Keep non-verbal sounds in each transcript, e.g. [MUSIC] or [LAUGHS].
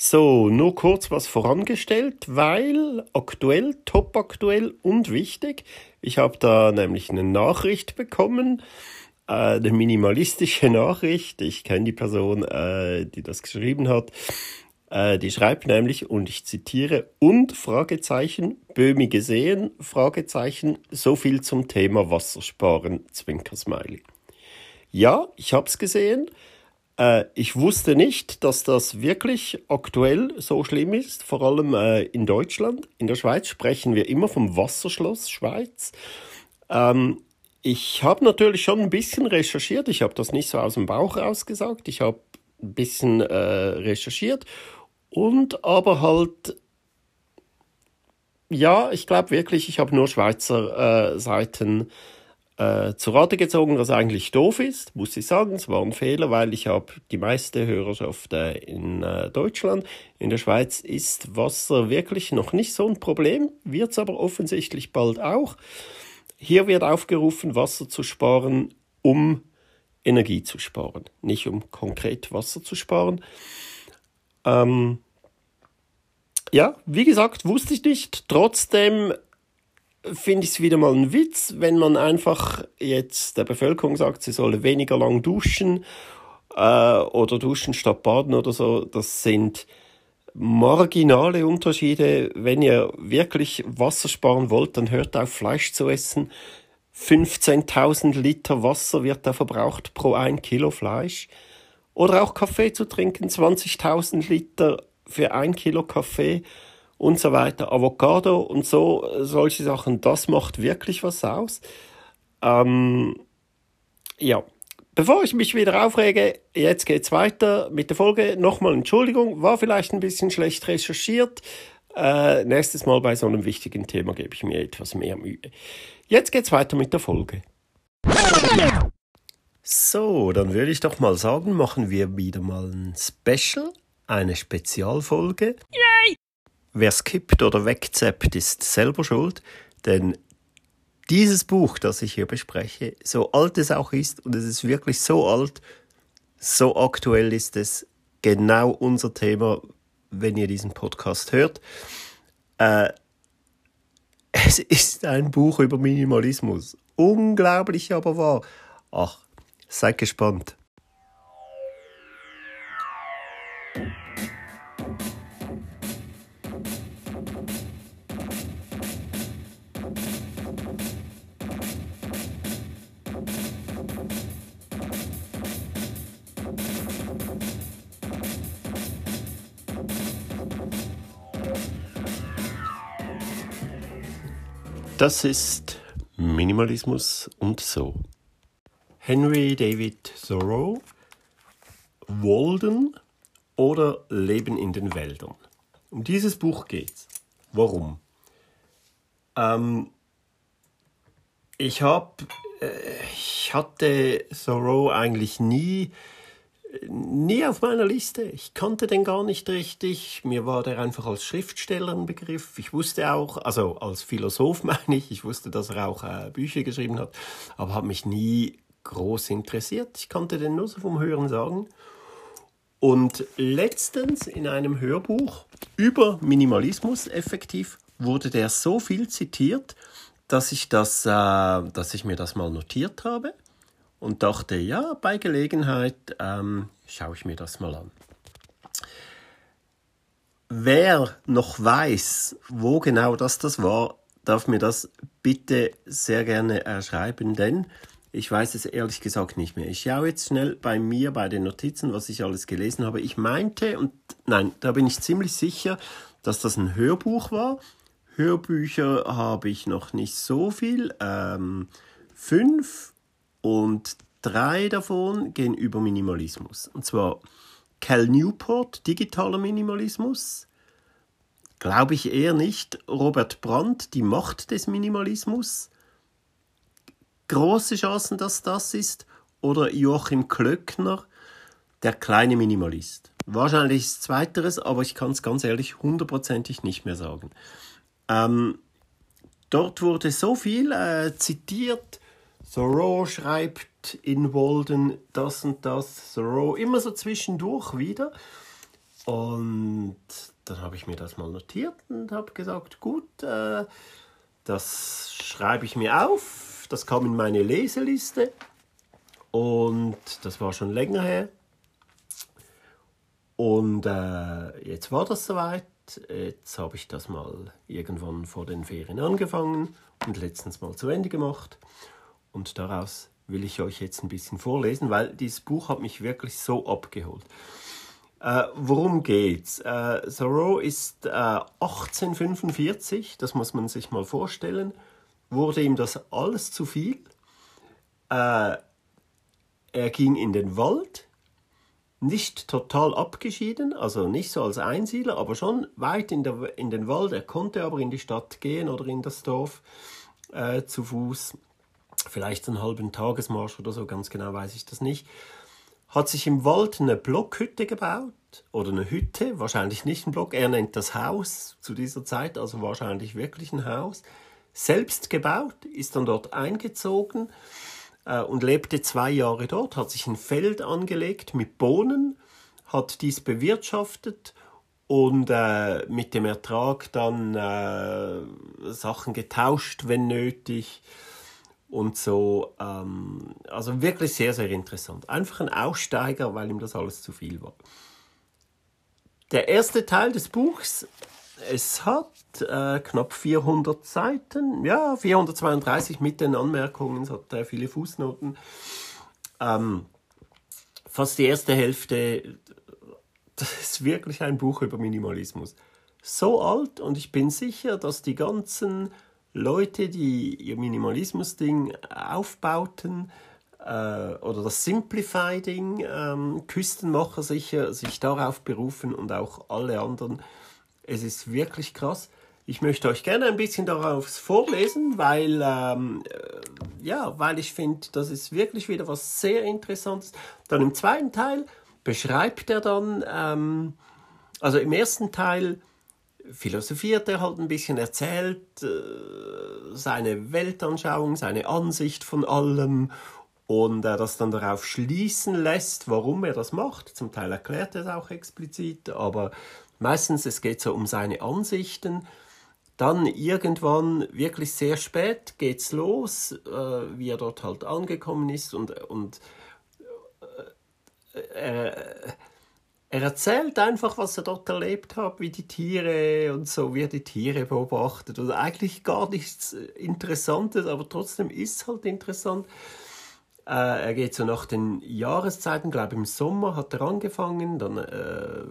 So, nur kurz was vorangestellt, weil aktuell, top aktuell und wichtig. Ich habe da nämlich eine Nachricht bekommen, äh, eine minimalistische [LAUGHS] Nachricht. Ich kenne die Person, äh, die das geschrieben hat. Äh, die schreibt nämlich, und ich zitiere, und Fragezeichen, Böhmi gesehen, Fragezeichen, so viel zum Thema Wassersparen, Zwinkersmiley. Ja, ich habe es gesehen. Äh, ich wusste nicht, dass das wirklich aktuell so schlimm ist, vor allem äh, in Deutschland. In der Schweiz sprechen wir immer vom Wasserschloss Schweiz. Ähm, ich habe natürlich schon ein bisschen recherchiert. Ich habe das nicht so aus dem Bauch rausgesagt. Ich habe ein bisschen äh, recherchiert und aber halt ja, ich glaube wirklich, ich habe nur Schweizer äh, Seiten äh, zu Rate gezogen, was eigentlich doof ist, muss ich sagen. Es war ein Fehler, weil ich habe die meiste Hörerschaft äh, in äh, Deutschland. In der Schweiz ist Wasser wirklich noch nicht so ein Problem, wird es aber offensichtlich bald auch. Hier wird aufgerufen, Wasser zu sparen, um Energie zu sparen, nicht um konkret Wasser zu sparen. Ähm, ja, wie gesagt, wusste ich nicht. Trotzdem finde ich es wieder mal ein Witz, wenn man einfach jetzt der Bevölkerung sagt, sie solle weniger lang duschen äh, oder duschen statt baden oder so. Das sind marginale Unterschiede. Wenn ihr wirklich Wasser sparen wollt, dann hört auf Fleisch zu essen. 15.000 Liter Wasser wird da verbraucht pro ein Kilo Fleisch. Oder auch Kaffee zu trinken, 20.000 Liter für ein Kilo Kaffee und so weiter, Avocado und so, solche Sachen, das macht wirklich was aus. Ähm, ja, bevor ich mich wieder aufrege, jetzt geht's weiter mit der Folge. Nochmal Entschuldigung, war vielleicht ein bisschen schlecht recherchiert. Äh, nächstes Mal bei so einem wichtigen Thema gebe ich mir etwas mehr Mühe. Jetzt geht's weiter mit der Folge. So, dann würde ich doch mal sagen, machen wir wieder mal ein Special, eine Spezialfolge. Yay! Wer skippt oder wegzappt, ist selber schuld, denn dieses Buch, das ich hier bespreche, so alt es auch ist, und es ist wirklich so alt, so aktuell ist es, genau unser Thema, wenn ihr diesen Podcast hört. Äh, es ist ein Buch über Minimalismus. Unglaublich aber wahr. Ach, seid gespannt. Das ist Minimalismus und so. Henry David Thoreau, Walden oder Leben in den Wäldern. Um dieses Buch geht's. Warum? Ähm, ich habe, äh, ich hatte Thoreau eigentlich nie nie auf meiner Liste. Ich kannte den gar nicht richtig. Mir war der einfach als Schriftsteller ein Begriff. Ich wusste auch, also als Philosoph [LAUGHS] meine ich, ich wusste, dass er auch äh, Bücher geschrieben hat, aber habe mich nie groß interessiert. Ich kannte den nur so vom Hören sagen. Und letztens in einem Hörbuch über Minimalismus effektiv wurde der so viel zitiert, dass ich das, äh, dass ich mir das mal notiert habe und dachte, ja, bei Gelegenheit ähm, schaue ich mir das mal an. Wer noch weiß, wo genau das das war, darf mir das bitte sehr gerne erschreiben, denn ich weiß es ehrlich gesagt nicht mehr. Ich schaue jetzt schnell bei mir, bei den Notizen, was ich alles gelesen habe. Ich meinte, und nein, da bin ich ziemlich sicher, dass das ein Hörbuch war. Hörbücher habe ich noch nicht so viel. Ähm, fünf und drei davon gehen über Minimalismus. Und zwar Cal Newport, digitaler Minimalismus. Glaube ich eher nicht. Robert Brandt, die Macht des Minimalismus. Große Chancen, dass das ist. Oder Joachim Klöckner, der kleine Minimalist. Wahrscheinlich ist es zweiteres, aber ich kann es ganz ehrlich hundertprozentig nicht mehr sagen. Ähm, dort wurde so viel äh, zitiert Thoreau schreibt in Walden das und das, Thoreau, immer so zwischendurch wieder. Und dann habe ich mir das mal notiert und habe gesagt, gut, äh, das schreibe ich mir auf. Das kam in meine Leseliste. Und das war schon länger her. Und äh, jetzt war das soweit. Jetzt habe ich das mal irgendwann vor den Ferien angefangen und letztens mal zu Ende gemacht. Und daraus will ich euch jetzt ein bisschen vorlesen, weil dieses Buch hat mich wirklich so abgeholt. Äh, worum geht's? Äh, Thoreau ist äh, 1845, das muss man sich mal vorstellen, wurde ihm das alles zu viel. Äh, er ging in den Wald, nicht total abgeschieden, also nicht so als Einsiedler, aber schon weit in, der, in den Wald. Er konnte aber in die Stadt gehen oder in das Dorf äh, zu Fuß, vielleicht einen halben Tagesmarsch oder so, ganz genau weiß ich das nicht. Hat sich im Wald eine Blockhütte gebaut? Oder eine Hütte, wahrscheinlich nicht ein Block, er nennt das Haus zu dieser Zeit, also wahrscheinlich wirklich ein Haus, selbst gebaut, ist dann dort eingezogen äh, und lebte zwei Jahre dort, hat sich ein Feld angelegt mit Bohnen, hat dies bewirtschaftet und äh, mit dem Ertrag dann äh, Sachen getauscht, wenn nötig und so. Ähm, also wirklich sehr, sehr interessant. Einfach ein Aussteiger, weil ihm das alles zu viel war. Der erste Teil des Buchs, es hat äh, knapp 400 Seiten, ja, 432 mit den Anmerkungen, es hat äh, viele Fußnoten. Ähm, fast die erste Hälfte, das ist wirklich ein Buch über Minimalismus. So alt und ich bin sicher, dass die ganzen Leute, die ihr Minimalismus-Ding aufbauten äh, oder das Simplify-Ding, ähm, Küstenmacher sicher sich darauf berufen und auch alle anderen. Es ist wirklich krass. Ich möchte euch gerne ein bisschen darauf vorlesen, weil, ähm, äh, ja, weil ich finde, das ist wirklich wieder was sehr Interessantes. Dann im zweiten Teil beschreibt er dann, ähm, also im ersten Teil philosophiert er halt ein bisschen, erzählt äh, seine Weltanschauung, seine Ansicht von allem und er das dann darauf schließen lässt, warum er das macht. Zum Teil erklärt er es auch explizit, aber meistens es geht so um seine Ansichten. Dann irgendwann wirklich sehr spät geht's los, äh, wie er dort halt angekommen ist und, und äh, äh er erzählt einfach, was er dort erlebt hat, wie die Tiere und so, wie er die Tiere beobachtet. Und eigentlich gar nichts Interessantes, aber trotzdem ist es halt interessant. Äh, er geht so nach den Jahreszeiten, glaube im Sommer hat er angefangen, dann äh,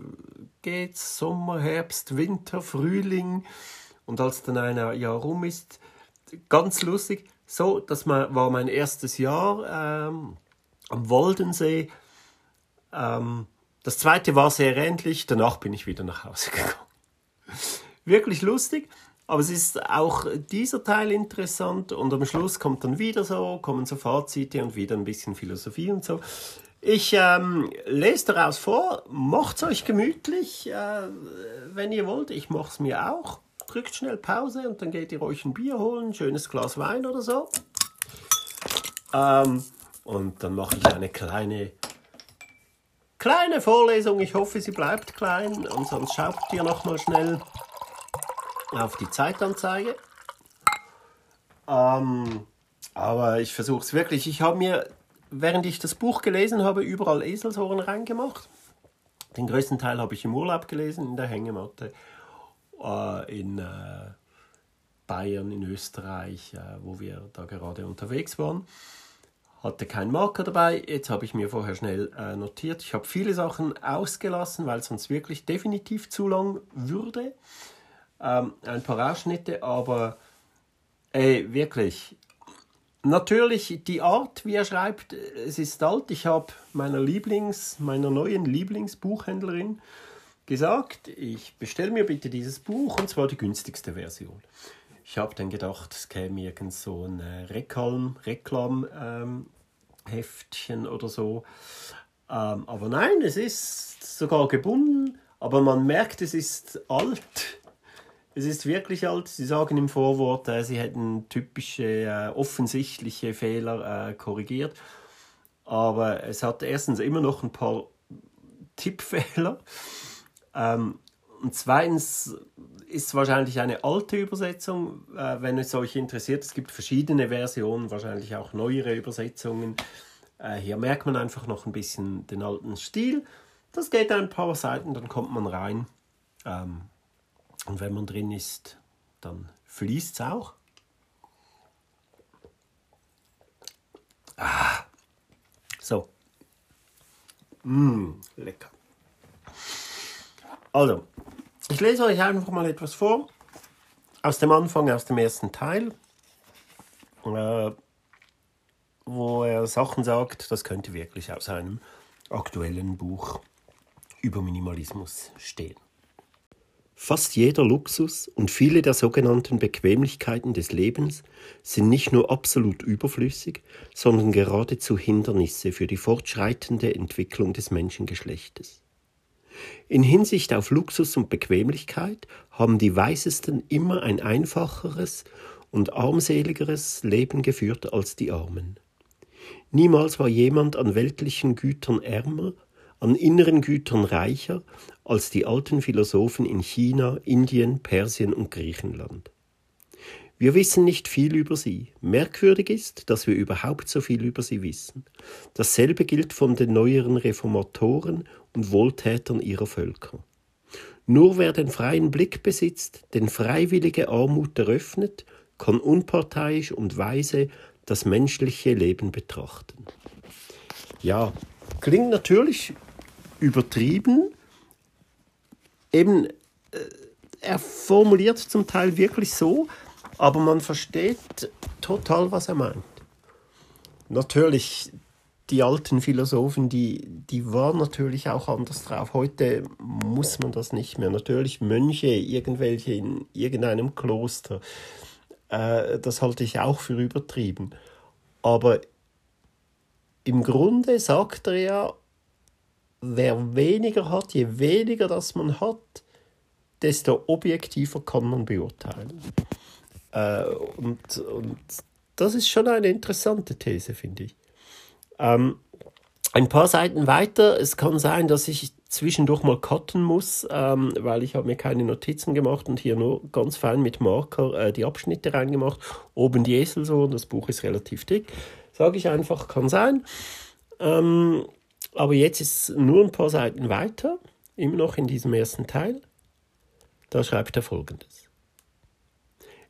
geht's Sommer, Herbst, Winter, Frühling. Und als dann ein Jahr rum ist, ganz lustig, so, das war mein erstes Jahr ähm, am Woldensee. Ähm, das zweite war sehr ähnlich, danach bin ich wieder nach Hause gekommen. Wirklich lustig, aber es ist auch dieser Teil interessant und am Schluss kommt dann wieder so, kommen so Fazite und wieder ein bisschen Philosophie und so. Ich ähm, lese daraus vor, macht's euch gemütlich, äh, wenn ihr wollt. Ich mach's mir auch. Drückt schnell Pause und dann geht ihr euch ein Bier holen, ein schönes Glas Wein oder so. Ähm, und dann mache ich eine kleine Kleine Vorlesung, ich hoffe, sie bleibt klein und sonst schaut ihr noch mal schnell auf die Zeitanzeige. Ähm, aber ich versuche es wirklich. Ich habe mir, während ich das Buch gelesen habe, überall Eselsohren reingemacht. Den größten Teil habe ich im Urlaub gelesen, in der Hängematte, äh, in äh, Bayern, in Österreich, äh, wo wir da gerade unterwegs waren hatte keinen Marker dabei. Jetzt habe ich mir vorher schnell äh, notiert. Ich habe viele Sachen ausgelassen, weil es sonst wirklich definitiv zu lang würde. Ähm, ein paar Ausschnitte, aber ey, wirklich. Natürlich die Art, wie er schreibt, es ist alt. Ich habe meiner Lieblings, meiner neuen Lieblingsbuchhändlerin gesagt, ich bestelle mir bitte dieses Buch und zwar die günstigste Version. Ich habe dann gedacht, es käme irgend so ein Reklam, Reklam ähm, Heftchen oder so. Ähm, aber nein, es ist sogar gebunden, aber man merkt, es ist alt. Es ist wirklich alt. Sie sagen im Vorwort, äh, sie hätten typische, äh, offensichtliche Fehler äh, korrigiert. Aber es hat erstens immer noch ein paar Tippfehler. Ähm, und zweitens ist es wahrscheinlich eine alte Übersetzung, äh, wenn es euch interessiert. Es gibt verschiedene Versionen, wahrscheinlich auch neuere Übersetzungen. Äh, hier merkt man einfach noch ein bisschen den alten Stil. Das geht ein paar Seiten, dann kommt man rein. Ähm, und wenn man drin ist, dann fließt es auch. Ah, so. Mmh, lecker. Also, ich lese euch einfach mal etwas vor aus dem Anfang, aus dem ersten Teil, äh, wo er Sachen sagt, das könnte wirklich aus einem aktuellen Buch über Minimalismus stehen. Fast jeder Luxus und viele der sogenannten Bequemlichkeiten des Lebens sind nicht nur absolut überflüssig, sondern geradezu Hindernisse für die fortschreitende Entwicklung des Menschengeschlechtes. In Hinsicht auf Luxus und Bequemlichkeit haben die Weisesten immer ein einfacheres und armseligeres Leben geführt als die Armen. Niemals war jemand an weltlichen Gütern ärmer an inneren Gütern reicher als die alten Philosophen in China, Indien, Persien und Griechenland. Wir wissen nicht viel über sie. Merkwürdig ist, dass wir überhaupt so viel über sie wissen. Dasselbe gilt von den neueren Reformatoren und Wohltätern ihrer Völker. Nur wer den freien Blick besitzt, den freiwillige Armut eröffnet, kann unparteiisch und weise das menschliche Leben betrachten. Ja, klingt natürlich übertrieben. Eben, äh, er formuliert zum Teil wirklich so, aber man versteht total, was er meint. Natürlich, die alten Philosophen, die, die waren natürlich auch anders drauf. Heute muss man das nicht mehr. Natürlich Mönche, irgendwelche in irgendeinem Kloster, äh, das halte ich auch für übertrieben. Aber im Grunde sagt er ja, wer weniger hat, je weniger das man hat, desto objektiver kann man beurteilen. Äh, und, und das ist schon eine interessante These, finde ich. Ähm, ein paar Seiten weiter, es kann sein, dass ich zwischendurch mal cutten muss, ähm, weil ich habe mir keine Notizen gemacht und hier nur ganz fein mit Marker äh, die Abschnitte reingemacht. Oben die Eselsohren, das Buch ist relativ dick. Sage ich einfach, kann sein. Ähm, aber jetzt ist nur ein paar Seiten weiter, immer noch in diesem ersten Teil. Da schreibt er folgendes.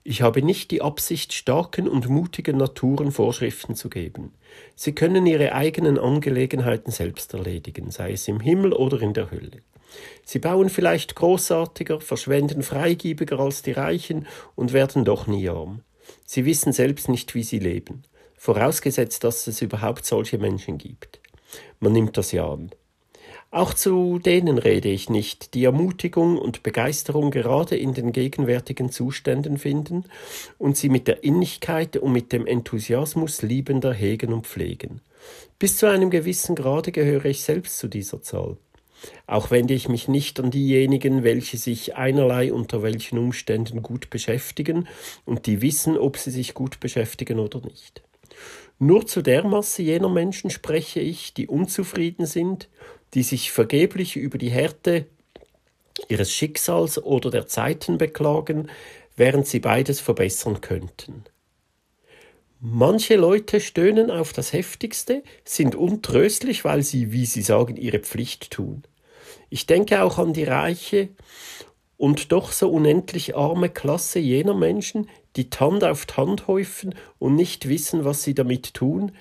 Ich habe nicht die Absicht, starken und mutigen Naturen Vorschriften zu geben. Sie können ihre eigenen Angelegenheiten selbst erledigen, sei es im Himmel oder in der Hölle. Sie bauen vielleicht großartiger, verschwenden freigebiger als die Reichen und werden doch nie arm. Sie wissen selbst nicht, wie sie leben, vorausgesetzt, dass es überhaupt solche Menschen gibt. Man nimmt das ja an. Auch zu denen rede ich nicht, die Ermutigung und Begeisterung gerade in den gegenwärtigen Zuständen finden und sie mit der Innigkeit und mit dem Enthusiasmus liebender hegen und pflegen. Bis zu einem gewissen Grade gehöre ich selbst zu dieser Zahl. Auch wende ich mich nicht an diejenigen, welche sich einerlei unter welchen Umständen gut beschäftigen und die wissen, ob sie sich gut beschäftigen oder nicht. Nur zu der Masse jener Menschen spreche ich, die unzufrieden sind, die sich vergeblich über die Härte ihres Schicksals oder der Zeiten beklagen, während sie beides verbessern könnten. Manche Leute stöhnen auf das heftigste, sind untröstlich, weil sie, wie sie sagen, ihre Pflicht tun. Ich denke auch an die reiche und doch so unendlich arme Klasse jener Menschen, die Tand auf Tand häufen und nicht wissen, was sie damit tun,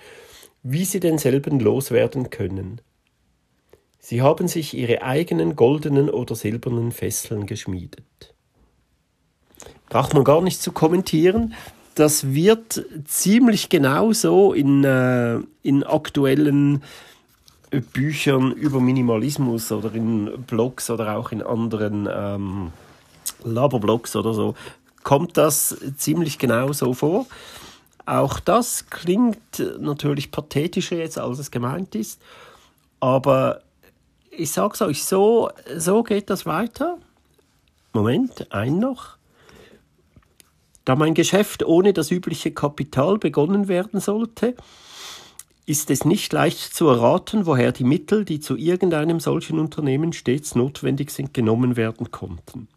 wie sie denselben loswerden können. Sie haben sich ihre eigenen goldenen oder silbernen Fesseln geschmiedet. Braucht man gar nicht zu kommentieren. Das wird ziemlich genau so in, äh, in aktuellen Büchern über Minimalismus oder in Blogs oder auch in anderen ähm, Laberblogs oder so kommt das ziemlich genau so vor. Auch das klingt natürlich pathetischer jetzt, als es gemeint ist. Aber ich sag's euch so, so geht das weiter. Moment, ein noch. Da mein Geschäft ohne das übliche Kapital begonnen werden sollte, ist es nicht leicht zu erraten, woher die Mittel, die zu irgendeinem solchen Unternehmen stets notwendig sind, genommen werden konnten.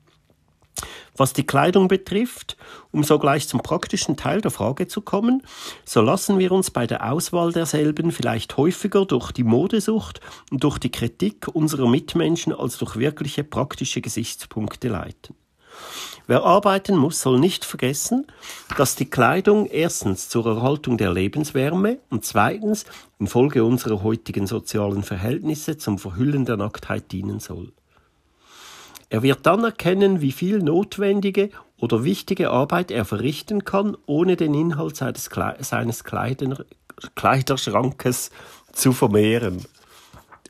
Was die Kleidung betrifft, um sogleich zum praktischen Teil der Frage zu kommen, so lassen wir uns bei der Auswahl derselben vielleicht häufiger durch die Modesucht und durch die Kritik unserer Mitmenschen als durch wirkliche praktische Gesichtspunkte leiten. Wer arbeiten muss, soll nicht vergessen, dass die Kleidung erstens zur Erhaltung der Lebenswärme und zweitens infolge unserer heutigen sozialen Verhältnisse zum Verhüllen der Nacktheit dienen soll. Er wird dann erkennen, wie viel notwendige oder wichtige Arbeit er verrichten kann, ohne den Inhalt seines, Kle seines Kleiderschrankes zu vermehren.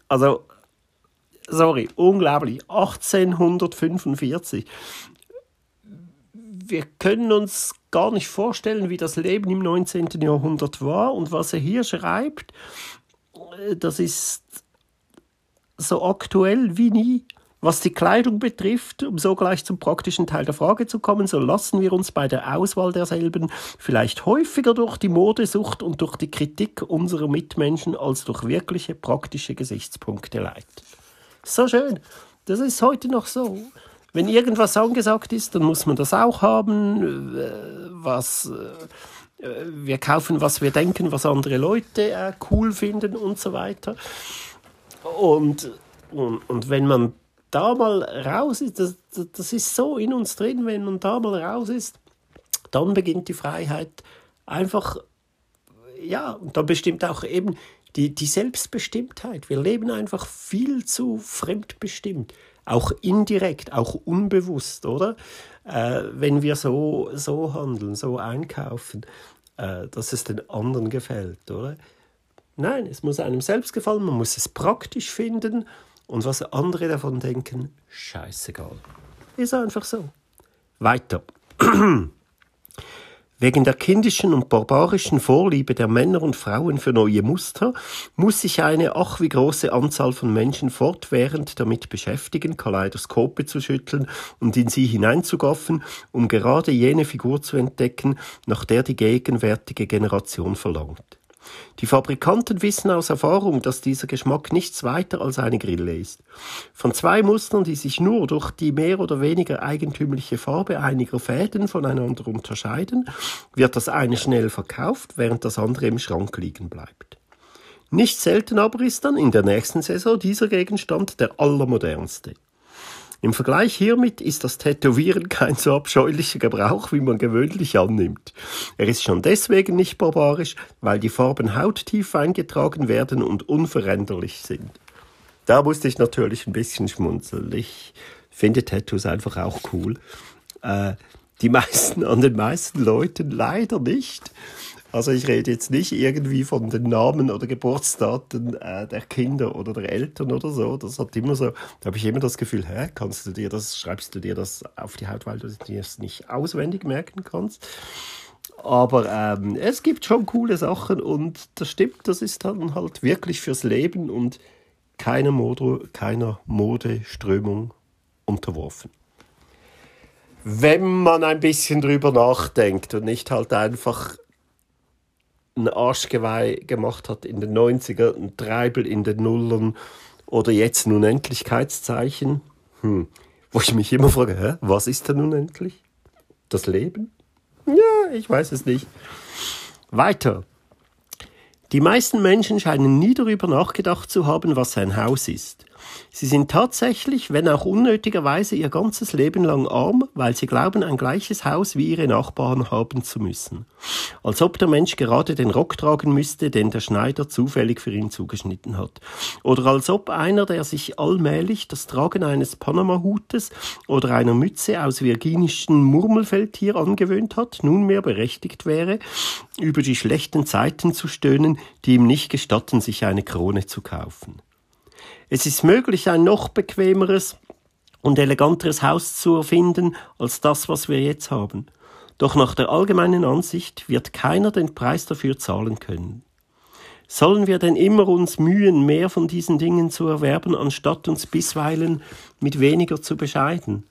Also, sorry, unglaublich. 1845. Wir können uns gar nicht vorstellen, wie das Leben im 19. Jahrhundert war und was er hier schreibt, das ist so aktuell wie nie. Was die Kleidung betrifft, um so gleich zum praktischen Teil der Frage zu kommen, so lassen wir uns bei der Auswahl derselben vielleicht häufiger durch die Modesucht und durch die Kritik unserer Mitmenschen als durch wirkliche praktische Gesichtspunkte leiten. So schön. Das ist heute noch so. Wenn irgendwas angesagt ist, dann muss man das auch haben. Äh, was äh, wir kaufen, was wir denken, was andere Leute äh, cool finden und so weiter. Und, und, und wenn man da mal raus ist, das, das ist so in uns drin, wenn man da mal raus ist, dann beginnt die Freiheit einfach, ja, und dann bestimmt auch eben die, die Selbstbestimmtheit. Wir leben einfach viel zu fremdbestimmt, auch indirekt, auch unbewusst, oder? Äh, wenn wir so, so handeln, so einkaufen, äh, dass es den anderen gefällt, oder? Nein, es muss einem selbst gefallen, man muss es praktisch finden und was andere davon denken, scheißegal. Ist einfach so. Weiter. [CLEARS THROAT] Wegen der kindischen und barbarischen Vorliebe der Männer und Frauen für neue Muster muss sich eine ach wie große Anzahl von Menschen fortwährend damit beschäftigen, Kaleidoskope zu schütteln und in sie hineinzugaffen, um gerade jene Figur zu entdecken, nach der die gegenwärtige Generation verlangt. Die Fabrikanten wissen aus Erfahrung, dass dieser Geschmack nichts weiter als eine Grille ist. Von zwei Mustern, die sich nur durch die mehr oder weniger eigentümliche Farbe einiger Fäden voneinander unterscheiden, wird das eine schnell verkauft, während das andere im Schrank liegen bleibt. Nicht selten aber ist dann in der nächsten Saison dieser Gegenstand der allermodernste. Im Vergleich hiermit ist das Tätowieren kein so abscheulicher Gebrauch, wie man gewöhnlich annimmt. Er ist schon deswegen nicht barbarisch, weil die Farben hauttief eingetragen werden und unveränderlich sind. Da musste ich natürlich ein bisschen schmunzeln. Ich finde Tattoos einfach auch cool. Äh, die meisten, an den meisten Leuten leider nicht. Also ich rede jetzt nicht irgendwie von den Namen oder Geburtsdaten äh, der Kinder oder der Eltern oder so. Das hat immer so, da habe ich immer das Gefühl, hä, kannst du dir das, schreibst du dir das auf die Haut, weil du dir es nicht auswendig merken kannst. Aber ähm, es gibt schon coole Sachen und das stimmt, das ist dann halt wirklich fürs Leben und keiner, Mode, keiner Modeströmung unterworfen wenn man ein bisschen drüber nachdenkt und nicht halt einfach ein Arschgeweih gemacht hat in den 90er, ein Treibel in den Nullern oder jetzt ein Unendlichkeitszeichen. Hm. Wo ich mich immer frage, hä, was ist denn unendlich? Das Leben? Ja, ich weiß es nicht. Weiter. Die meisten Menschen scheinen nie darüber nachgedacht zu haben, was ein Haus ist. Sie sind tatsächlich, wenn auch unnötigerweise, ihr ganzes Leben lang arm, weil sie glauben, ein gleiches Haus wie ihre Nachbarn haben zu müssen. Als ob der Mensch gerade den Rock tragen müsste, den der Schneider zufällig für ihn zugeschnitten hat. Oder als ob einer, der sich allmählich das Tragen eines Panama-Hutes oder einer Mütze aus virginischen Murmelfeldtier angewöhnt hat, nunmehr berechtigt wäre, über die schlechten Zeiten zu stöhnen, die ihm nicht gestatten, sich eine Krone zu kaufen. Es ist möglich, ein noch bequemeres und eleganteres Haus zu erfinden als das, was wir jetzt haben. Doch nach der allgemeinen Ansicht wird keiner den Preis dafür zahlen können. Sollen wir denn immer uns mühen, mehr von diesen Dingen zu erwerben, anstatt uns bisweilen mit weniger zu bescheiden?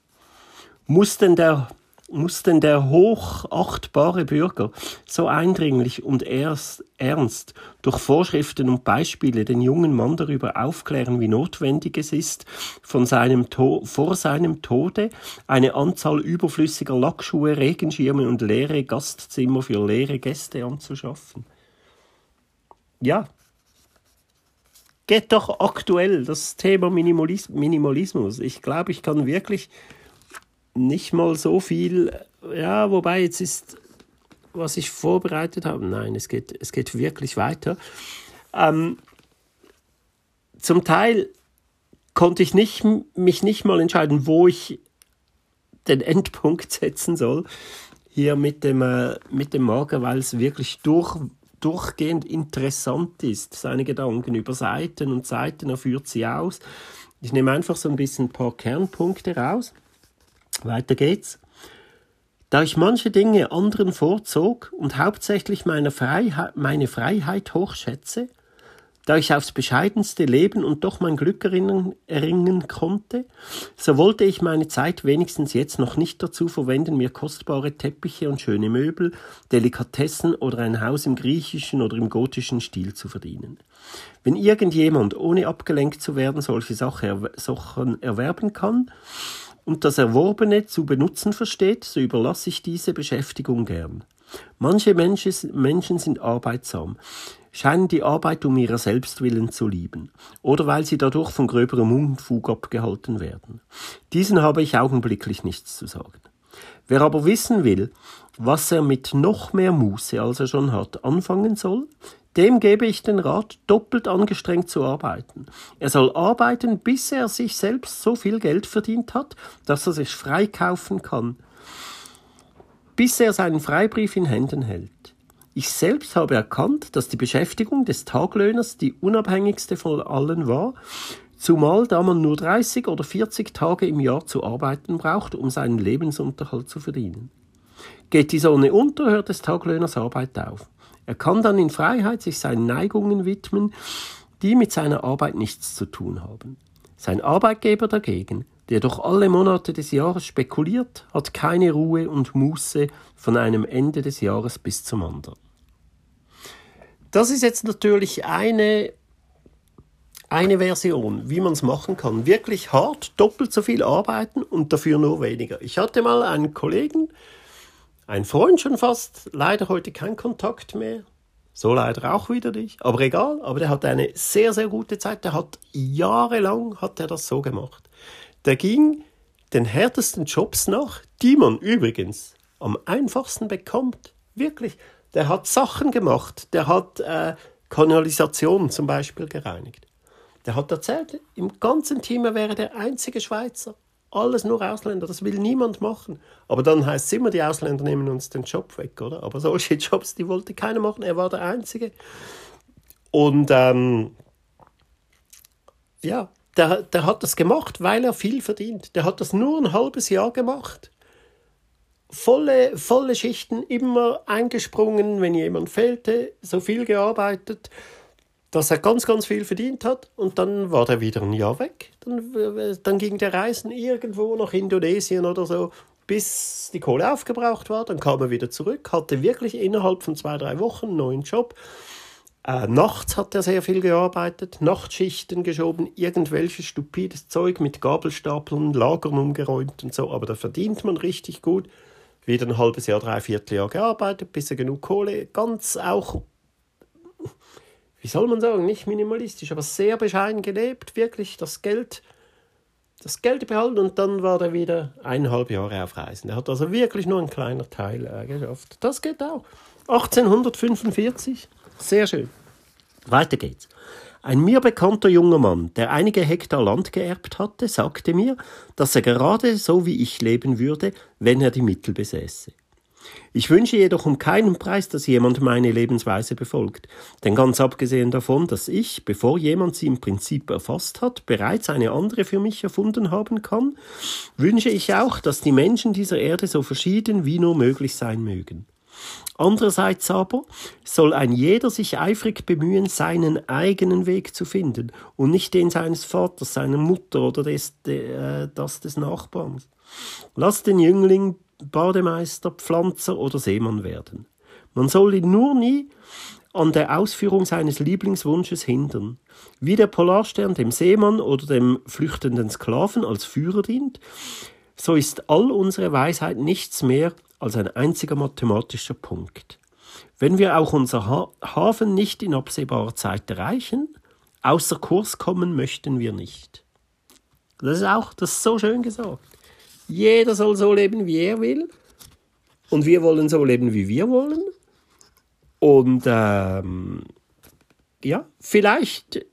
Muss denn der muss denn der hochachtbare Bürger so eindringlich und erst ernst durch Vorschriften und Beispiele den jungen Mann darüber aufklären, wie notwendig es ist, von seinem to vor seinem Tode eine Anzahl überflüssiger Lackschuhe, Regenschirme und leere Gastzimmer für leere Gäste anzuschaffen? Ja, geht doch aktuell das Thema Minimalismus. Ich glaube, ich kann wirklich nicht mal so viel, ja, wobei jetzt ist, was ich vorbereitet habe, nein, es geht, es geht wirklich weiter. Ähm, zum Teil konnte ich nicht, mich nicht mal entscheiden, wo ich den Endpunkt setzen soll. Hier mit dem, äh, mit dem Marker, weil es wirklich durch, durchgehend interessant ist. Seine Gedanken über Seiten und Seiten, er führt sie aus. Ich nehme einfach so ein bisschen ein paar Kernpunkte raus. Weiter geht's. Da ich manche Dinge anderen vorzog und hauptsächlich meine Freiheit, meine Freiheit hochschätze, da ich aufs bescheidenste leben und doch mein Glück erringen, konnte, so wollte ich meine Zeit wenigstens jetzt noch nicht dazu verwenden, mir kostbare Teppiche und schöne Möbel, Delikatessen oder ein Haus im griechischen oder im gotischen Stil zu verdienen. Wenn irgendjemand, ohne abgelenkt zu werden, solche Sachen erwerben kann, und das Erworbene zu benutzen versteht, so überlasse ich diese Beschäftigung gern. Manche Menschen sind arbeitsam, scheinen die Arbeit um ihrer selbst willen zu lieben oder weil sie dadurch von gröberem Unfug abgehalten werden. Diesen habe ich augenblicklich nichts zu sagen. Wer aber wissen will, was er mit noch mehr Muße, als er schon hat, anfangen soll, dem gebe ich den Rat, doppelt angestrengt zu arbeiten. Er soll arbeiten, bis er sich selbst so viel Geld verdient hat, dass er sich freikaufen kann, bis er seinen Freibrief in Händen hält. Ich selbst habe erkannt, dass die Beschäftigung des Taglöhners die unabhängigste von allen war, zumal da man nur 30 oder 40 Tage im Jahr zu arbeiten braucht, um seinen Lebensunterhalt zu verdienen. Geht die Sonne unter, hört des Taglöhners Arbeit auf. Er kann dann in Freiheit sich seinen Neigungen widmen, die mit seiner Arbeit nichts zu tun haben. Sein Arbeitgeber dagegen, der durch alle Monate des Jahres spekuliert, hat keine Ruhe und Muße von einem Ende des Jahres bis zum anderen. Das ist jetzt natürlich eine, eine Version, wie man es machen kann. Wirklich hart, doppelt so viel arbeiten und dafür nur weniger. Ich hatte mal einen Kollegen, ein Freund schon fast, leider heute kein Kontakt mehr. So leider auch wieder nicht, aber egal. Aber der hatte eine sehr, sehr gute Zeit. Der hat jahrelang hat er das so gemacht. Der ging den härtesten Jobs nach, die man übrigens am einfachsten bekommt. Wirklich. Der hat Sachen gemacht. Der hat äh, Kanalisation zum Beispiel gereinigt. Der hat erzählt, im ganzen Team wäre der einzige Schweizer. Alles nur Ausländer, das will niemand machen. Aber dann heißt es immer, die Ausländer nehmen uns den Job weg, oder? Aber solche [LAUGHS] Jobs, die wollte keiner machen, er war der Einzige. Und ähm, ja, der, der hat das gemacht, weil er viel verdient. Der hat das nur ein halbes Jahr gemacht. Volle, volle Schichten, immer eingesprungen, wenn jemand fehlte, so viel gearbeitet dass er ganz, ganz viel verdient hat und dann war der wieder ein Jahr weg. Dann, äh, dann ging der Reisen irgendwo nach Indonesien oder so, bis die Kohle aufgebraucht war. Dann kam er wieder zurück, hatte wirklich innerhalb von zwei, drei Wochen einen neuen Job. Äh, nachts hat er sehr viel gearbeitet, Nachtschichten geschoben, irgendwelches stupides Zeug mit Gabelstapeln, Lagern umgeräumt und so, aber da verdient man richtig gut. Wieder ein halbes Jahr, dreiviertel Jahr gearbeitet, bis er genug Kohle, ganz auch wie soll man sagen, nicht minimalistisch, aber sehr bescheiden gelebt, wirklich das Geld, das Geld behalten und dann war er wieder eineinhalb Jahre auf Reisen. Er hat also wirklich nur einen kleinen Teil äh, geschafft. Das geht auch. 1845, sehr schön. Weiter geht's. Ein mir bekannter junger Mann, der einige Hektar Land geerbt hatte, sagte mir, dass er gerade so wie ich leben würde, wenn er die Mittel besäße. Ich wünsche jedoch um keinen Preis, dass jemand meine Lebensweise befolgt. Denn ganz abgesehen davon, dass ich, bevor jemand sie im Prinzip erfasst hat, bereits eine andere für mich erfunden haben kann, wünsche ich auch, dass die Menschen dieser Erde so verschieden wie nur möglich sein mögen. Andererseits aber soll ein jeder sich eifrig bemühen, seinen eigenen Weg zu finden und nicht den seines Vaters, seiner Mutter oder des, de, äh, das des Nachbarns. Lass den Jüngling Bademeister, Pflanzer oder Seemann werden. Man soll ihn nur nie an der Ausführung seines Lieblingswunsches hindern. Wie der Polarstern dem Seemann oder dem flüchtenden Sklaven als Führer dient, so ist all unsere Weisheit nichts mehr als ein einziger mathematischer Punkt. Wenn wir auch unser ha Hafen nicht in absehbarer Zeit erreichen, außer Kurs kommen möchten wir nicht. Das ist auch, das ist so schön gesagt. Jeder soll so leben, wie er will. Und wir wollen so leben, wie wir wollen. Und ähm, ja, vielleicht,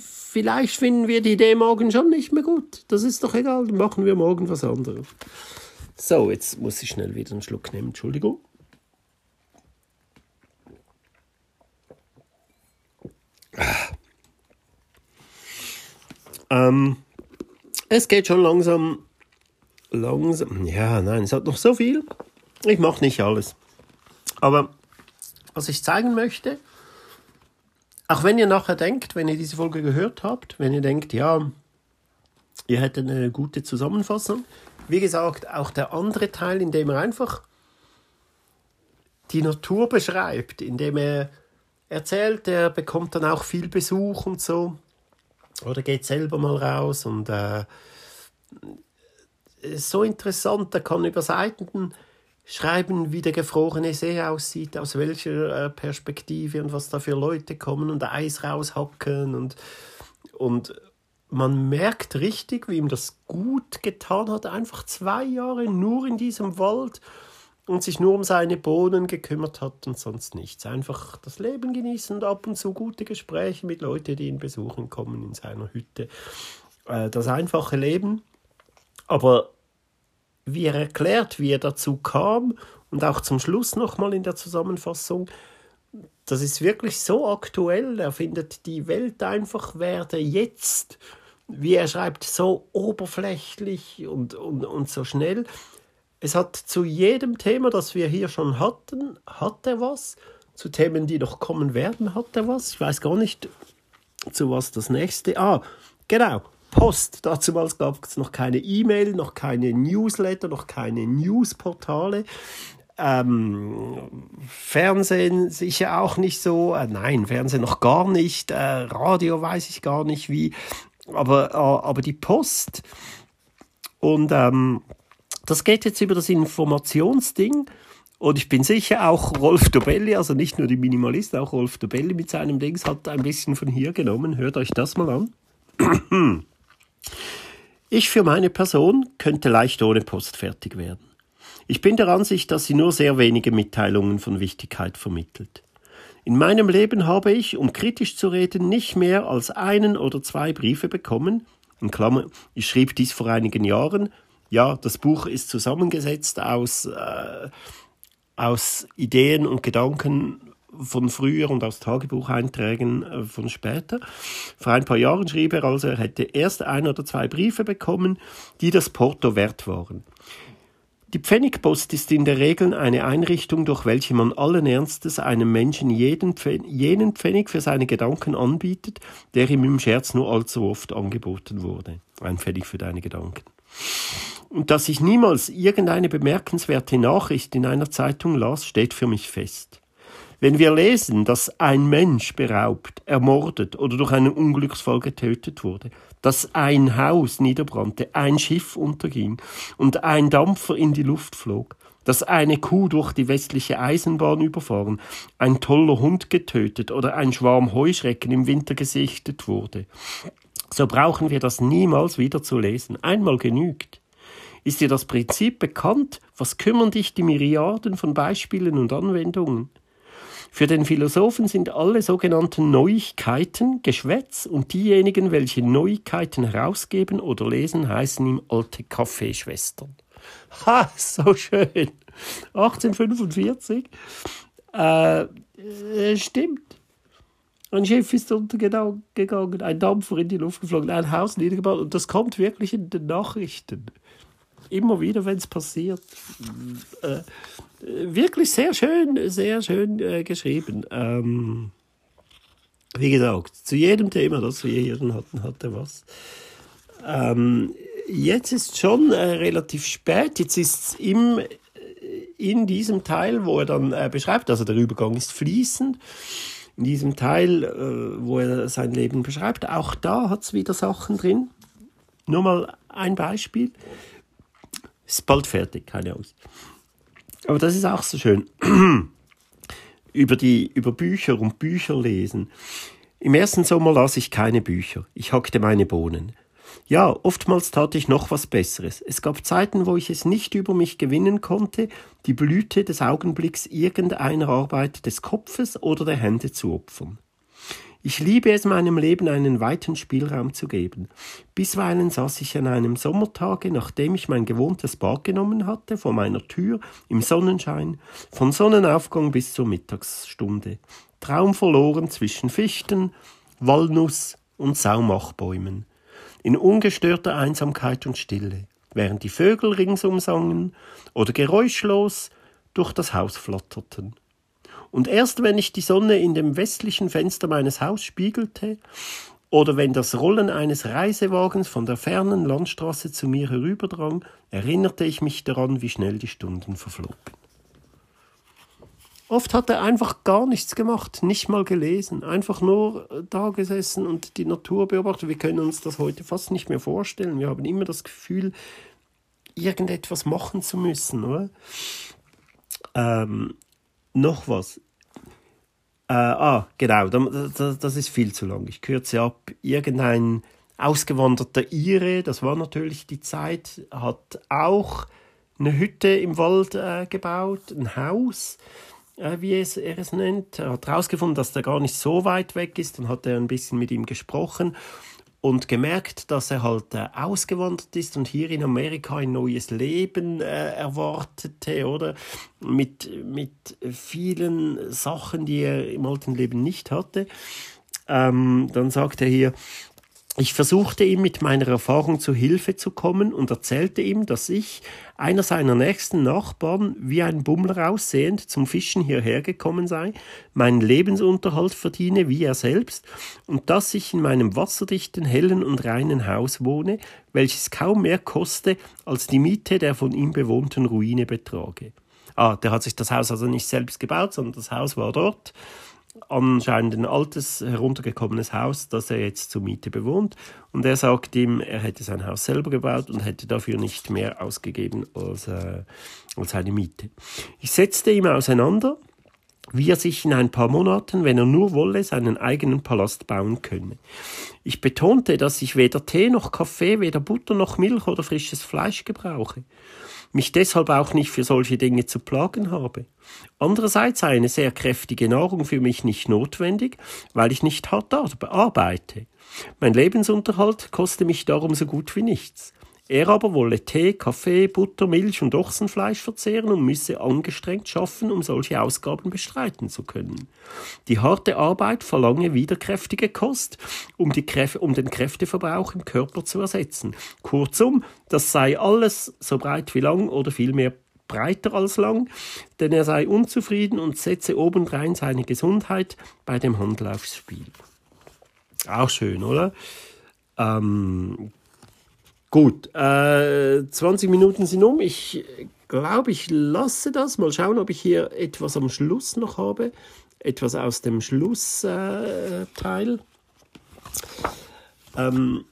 vielleicht finden wir die Idee morgen schon nicht mehr gut. Das ist doch egal, dann machen wir morgen was anderes. So, jetzt muss ich schnell wieder einen Schluck nehmen, Entschuldigung. Ähm, es geht schon langsam, langsam, ja, nein, es hat noch so viel. Ich mache nicht alles. Aber was ich zeigen möchte, auch wenn ihr nachher denkt, wenn ihr diese Folge gehört habt, wenn ihr denkt, ja, ihr hättet eine gute Zusammenfassung, wie gesagt, auch der andere Teil, in dem er einfach die Natur beschreibt, indem er erzählt, er bekommt dann auch viel Besuch und so. Oder geht selber mal raus und äh, so interessant, er kann über Seiten schreiben, wie der gefrorene See aussieht, aus welcher äh, Perspektive und was da für Leute kommen und Eis raushacken und, und man merkt richtig, wie ihm das gut getan hat, einfach zwei Jahre nur in diesem Wald und sich nur um seine Bohnen gekümmert hat und sonst nichts. Einfach das Leben genießen und ab und zu gute Gespräche mit Leuten, die ihn besuchen kommen in seiner Hütte. Äh, das einfache Leben. Aber wie er erklärt, wie er dazu kam und auch zum Schluss nochmal in der Zusammenfassung, das ist wirklich so aktuell. Er findet, die Welt einfach werde jetzt, wie er schreibt, so oberflächlich und, und, und so schnell. Es hat zu jedem Thema, das wir hier schon hatten, hat er was. Zu Themen, die noch kommen werden, hat er was. Ich weiß gar nicht, zu was das nächste. Ah, genau. Post. Dazumals gab es noch keine E-Mail, noch keine Newsletter, noch keine Newsportale. Ähm, Fernsehen sicher auch nicht so. Äh, nein, Fernsehen noch gar nicht. Äh, Radio weiß ich gar nicht wie. Aber, äh, aber die Post. Und ähm, das geht jetzt über das Informationsding. Und ich bin sicher, auch Rolf Dobelli, also nicht nur die Minimalisten, auch Rolf Dobelli mit seinem Dings hat ein bisschen von hier genommen. Hört euch das mal an. [CLEARS THROAT] Ich für meine Person könnte leicht ohne Post fertig werden. Ich bin der Ansicht, dass sie nur sehr wenige Mitteilungen von Wichtigkeit vermittelt. In meinem Leben habe ich, um kritisch zu reden, nicht mehr als einen oder zwei Briefe bekommen. In Klammer, ich schrieb dies vor einigen Jahren, ja, das Buch ist zusammengesetzt aus, äh, aus Ideen und Gedanken von früher und aus Tagebucheinträgen äh, von später. Vor ein paar Jahren schrieb er also, er hätte erst ein oder zwei Briefe bekommen, die das Porto wert waren. Die Pfennigpost ist in der Regel eine Einrichtung, durch welche man allen Ernstes einem Menschen jeden Pfennig, jenen Pfennig für seine Gedanken anbietet, der ihm im Scherz nur allzu oft angeboten wurde. Ein Pfennig für deine Gedanken. Und dass ich niemals irgendeine bemerkenswerte Nachricht in einer Zeitung las, steht für mich fest. Wenn wir lesen, dass ein Mensch beraubt, ermordet oder durch einen Unglücksfall getötet wurde, dass ein Haus niederbrannte, ein Schiff unterging und ein Dampfer in die Luft flog, dass eine Kuh durch die westliche Eisenbahn überfahren, ein toller Hund getötet oder ein Schwarm Heuschrecken im Winter gesichtet wurde, so brauchen wir das niemals wieder zu lesen. Einmal genügt. Ist dir das Prinzip bekannt? Was kümmern dich die Myriaden von Beispielen und Anwendungen? Für den Philosophen sind alle sogenannten Neuigkeiten Geschwätz und diejenigen, welche Neuigkeiten herausgeben oder lesen, heißen ihm alte Kaffeeschwestern. [LAUGHS] Ha, so schön. 1845. Äh, äh, stimmt. Ein Schiff ist untergegangen, ein Dampfer in die Luft geflogen, ein Haus niedergebaut und das kommt wirklich in den Nachrichten immer wieder, wenn es passiert. Äh, wirklich sehr schön, sehr schön äh, geschrieben. Ähm, wie gesagt, zu jedem Thema, das wir hier hatten, hatte was. Ähm, jetzt ist schon äh, relativ spät. Jetzt ist es im in diesem Teil, wo er dann äh, beschreibt, also der Übergang ist fließend, in diesem Teil, äh, wo er sein Leben beschreibt, auch da hat es wieder Sachen drin. Nur mal ein Beispiel. Ist bald fertig, keine Angst. Aber das ist auch so schön. [CLEARS THROAT] über, die, über Bücher und Bücher lesen. Im ersten Sommer las ich keine Bücher. Ich hackte meine Bohnen. Ja, oftmals tat ich noch was Besseres. Es gab Zeiten, wo ich es nicht über mich gewinnen konnte, die Blüte des Augenblicks irgendeiner Arbeit des Kopfes oder der Hände zu opfern. Ich liebe es, meinem Leben einen weiten Spielraum zu geben. Bisweilen saß ich an einem Sommertage, nachdem ich mein gewohntes Bad genommen hatte, vor meiner Tür, im Sonnenschein, von Sonnenaufgang bis zur Mittagsstunde. Traum verloren zwischen Fichten, Walnuss und Saumachbäumen in ungestörter Einsamkeit und Stille, während die Vögel ringsum sangen oder geräuschlos durch das Haus flatterten. Und erst wenn ich die Sonne in dem westlichen Fenster meines Hauses spiegelte, oder wenn das Rollen eines Reisewagens von der fernen Landstraße zu mir herüberdrang, erinnerte ich mich daran, wie schnell die Stunden verflogen. Oft hat er einfach gar nichts gemacht, nicht mal gelesen, einfach nur äh, da gesessen und die Natur beobachtet. Wir können uns das heute fast nicht mehr vorstellen. Wir haben immer das Gefühl, irgendetwas machen zu müssen, oder? Ähm, noch was. Äh, ah, genau, das, das ist viel zu lang. Ich kürze ab. Irgendein ausgewanderter Ire, das war natürlich die Zeit, hat auch eine Hütte im Wald äh, gebaut, ein Haus äh, wie es, er es nennt. Er hat herausgefunden, dass der gar nicht so weit weg ist. Dann hat er ein bisschen mit ihm gesprochen und gemerkt, dass er halt äh, ausgewandert ist und hier in Amerika ein neues Leben äh, erwartete, oder? Mit, mit vielen Sachen, die er im alten Leben nicht hatte. Ähm, dann sagt er hier, ich versuchte ihm mit meiner Erfahrung zu Hilfe zu kommen und erzählte ihm, dass ich, einer seiner nächsten Nachbarn, wie ein Bummler aussehend, zum Fischen hierher gekommen sei, meinen Lebensunterhalt verdiene wie er selbst und dass ich in meinem wasserdichten, hellen und reinen Haus wohne, welches kaum mehr koste, als die Miete der von ihm bewohnten Ruine betrage. Ah, der hat sich das Haus also nicht selbst gebaut, sondern das Haus war dort anscheinend ein altes, heruntergekommenes Haus, das er jetzt zur Miete bewohnt. Und er sagt ihm, er hätte sein Haus selber gebaut und hätte dafür nicht mehr ausgegeben als, äh, als seine Miete. Ich setzte ihm auseinander, wie er sich in ein paar Monaten, wenn er nur wolle, seinen eigenen Palast bauen könne. Ich betonte, dass ich weder Tee noch Kaffee, weder Butter noch Milch oder frisches Fleisch gebrauche mich deshalb auch nicht für solche Dinge zu plagen habe. Andererseits sei eine sehr kräftige Nahrung für mich nicht notwendig, weil ich nicht hart arbeite. Mein Lebensunterhalt koste mich darum so gut wie nichts. Er aber wolle Tee, Kaffee, Butter, Milch und Ochsenfleisch verzehren und müsse angestrengt schaffen, um solche Ausgaben bestreiten zu können. Die harte Arbeit verlange wiederkräftige Kost, um, Kräf um den Kräfteverbrauch im Körper zu ersetzen. Kurzum, das sei alles so breit wie lang oder vielmehr breiter als lang, denn er sei unzufrieden und setze obendrein seine Gesundheit bei dem Handel aufs Spiel. Auch schön, oder? Ähm, Gut, äh, 20 Minuten sind um. Ich glaube, ich lasse das. Mal schauen, ob ich hier etwas am Schluss noch habe. Etwas aus dem Schlussteil. Äh, ähm,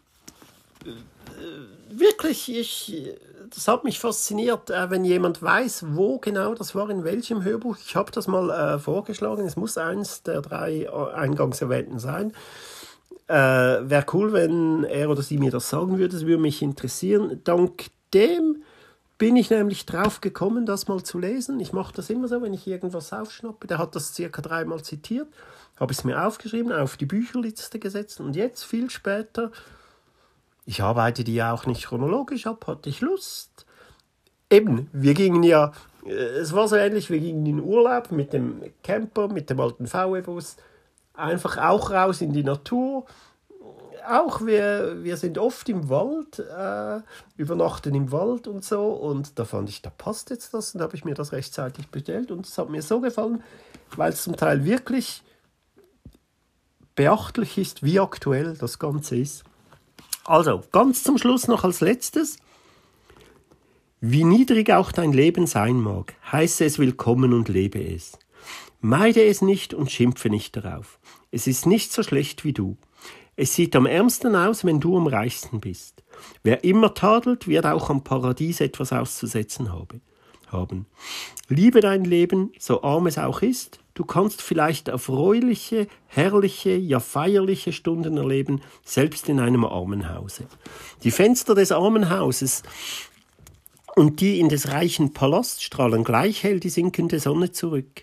wirklich, ich, das hat mich fasziniert, äh, wenn jemand weiß, wo genau das war, in welchem Hörbuch. Ich habe das mal äh, vorgeschlagen. Es muss eins der drei äh, eingangs erwähnten sein. Äh, Wäre cool, wenn er oder sie mir das sagen würde. Das würde mich interessieren. Dank dem bin ich nämlich drauf gekommen, das mal zu lesen. Ich mache das immer so, wenn ich irgendwas aufschnappe. Der hat das circa dreimal zitiert. Habe es mir aufgeschrieben, auf die Bücherliste gesetzt. Und jetzt, viel später, ich arbeite die ja auch nicht chronologisch ab, hatte ich Lust. Eben, wir gingen ja, äh, es war so ähnlich, wir gingen in Urlaub mit dem Camper, mit dem alten VW-Bus einfach auch raus in die Natur. Auch wir, wir sind oft im Wald, äh, übernachten im Wald und so. Und da fand ich, da passt jetzt das. Und habe ich mir das rechtzeitig bestellt. Und es hat mir so gefallen, weil es zum Teil wirklich beachtlich ist, wie aktuell das Ganze ist. Also, ganz zum Schluss noch als letztes. Wie niedrig auch dein Leben sein mag, heiße es willkommen und lebe es. Meide es nicht und schimpfe nicht darauf. Es ist nicht so schlecht wie du. Es sieht am ärmsten aus, wenn du am reichsten bist. Wer immer tadelt, wird auch am Paradies etwas auszusetzen haben. Liebe dein Leben, so arm es auch ist. Du kannst vielleicht erfreuliche, herrliche, ja feierliche Stunden erleben, selbst in einem Armenhause. Die Fenster des Armenhauses und die in des reichen Palast strahlen gleich hell die sinkende Sonne zurück.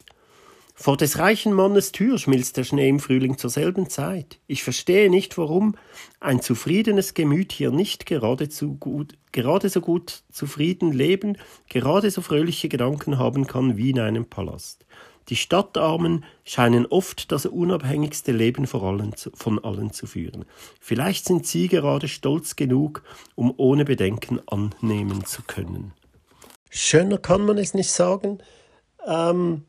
Vor des reichen Mannes Tür schmilzt der Schnee im Frühling zur selben Zeit. Ich verstehe nicht, warum ein zufriedenes Gemüt hier nicht geradezu gut, gerade so gut zufrieden leben, gerade so fröhliche Gedanken haben kann wie in einem Palast. Die Stadtarmen scheinen oft das unabhängigste Leben von allen zu führen. Vielleicht sind sie gerade stolz genug, um ohne Bedenken annehmen zu können. Schöner kann man es nicht sagen. Ähm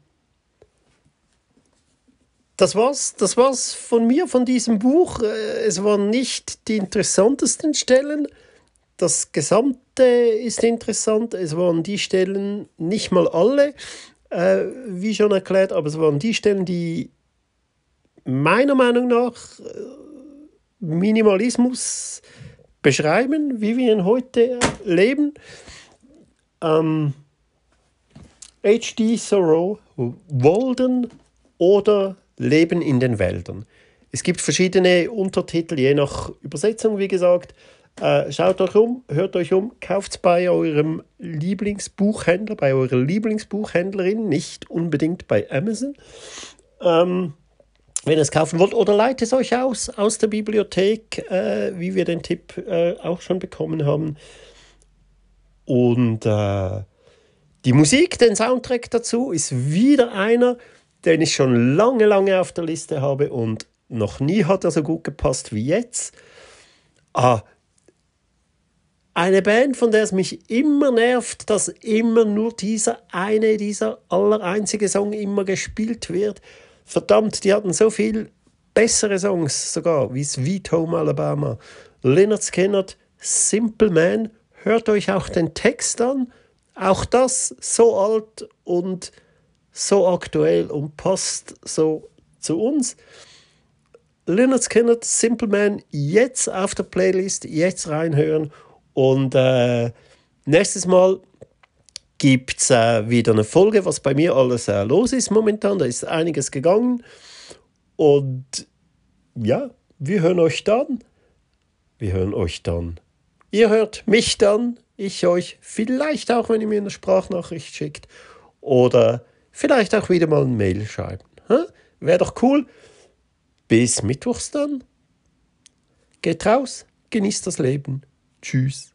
das war's, das war's von mir, von diesem Buch. Äh, es waren nicht die interessantesten Stellen. Das Gesamte ist interessant. Es waren die Stellen, nicht mal alle, äh, wie schon erklärt, aber es waren die Stellen, die meiner Meinung nach äh, Minimalismus beschreiben, wie wir ihn heute leben. Ähm, H.D. Thoreau, Walden oder Leben in den Wäldern. Es gibt verschiedene Untertitel, je nach Übersetzung, wie gesagt. Äh, schaut euch um, hört euch um, kauft bei eurem Lieblingsbuchhändler, bei eurer Lieblingsbuchhändlerin, nicht unbedingt bei Amazon. Ähm, wenn ihr es kaufen wollt, oder leitet es euch aus aus der Bibliothek, äh, wie wir den Tipp äh, auch schon bekommen haben. Und äh, die Musik, den Soundtrack dazu, ist wieder einer, den ich schon lange, lange auf der Liste habe und noch nie hat er so gut gepasst wie jetzt. Ah, eine Band, von der es mich immer nervt, dass immer nur dieser eine, dieser allereinzige Song immer gespielt wird. Verdammt, die hatten so viel bessere Songs sogar, wie Sweet Home Alabama. Leonard Skinner, Simple Man, hört euch auch den Text an. Auch das so alt und so aktuell und passt so zu uns. Leonard Skinner, Simple Man, jetzt auf der Playlist, jetzt reinhören. Und äh, nächstes Mal gibt es äh, wieder eine Folge, was bei mir alles äh, los ist momentan. Da ist einiges gegangen. Und ja, wir hören euch dann. Wir hören euch dann. Ihr hört mich dann, ich euch, vielleicht auch, wenn ihr mir eine Sprachnachricht schickt. Oder Vielleicht auch wieder mal ein Mail schreiben. Wäre doch cool. Bis Mittwochs dann. Geht raus, genießt das Leben. Tschüss.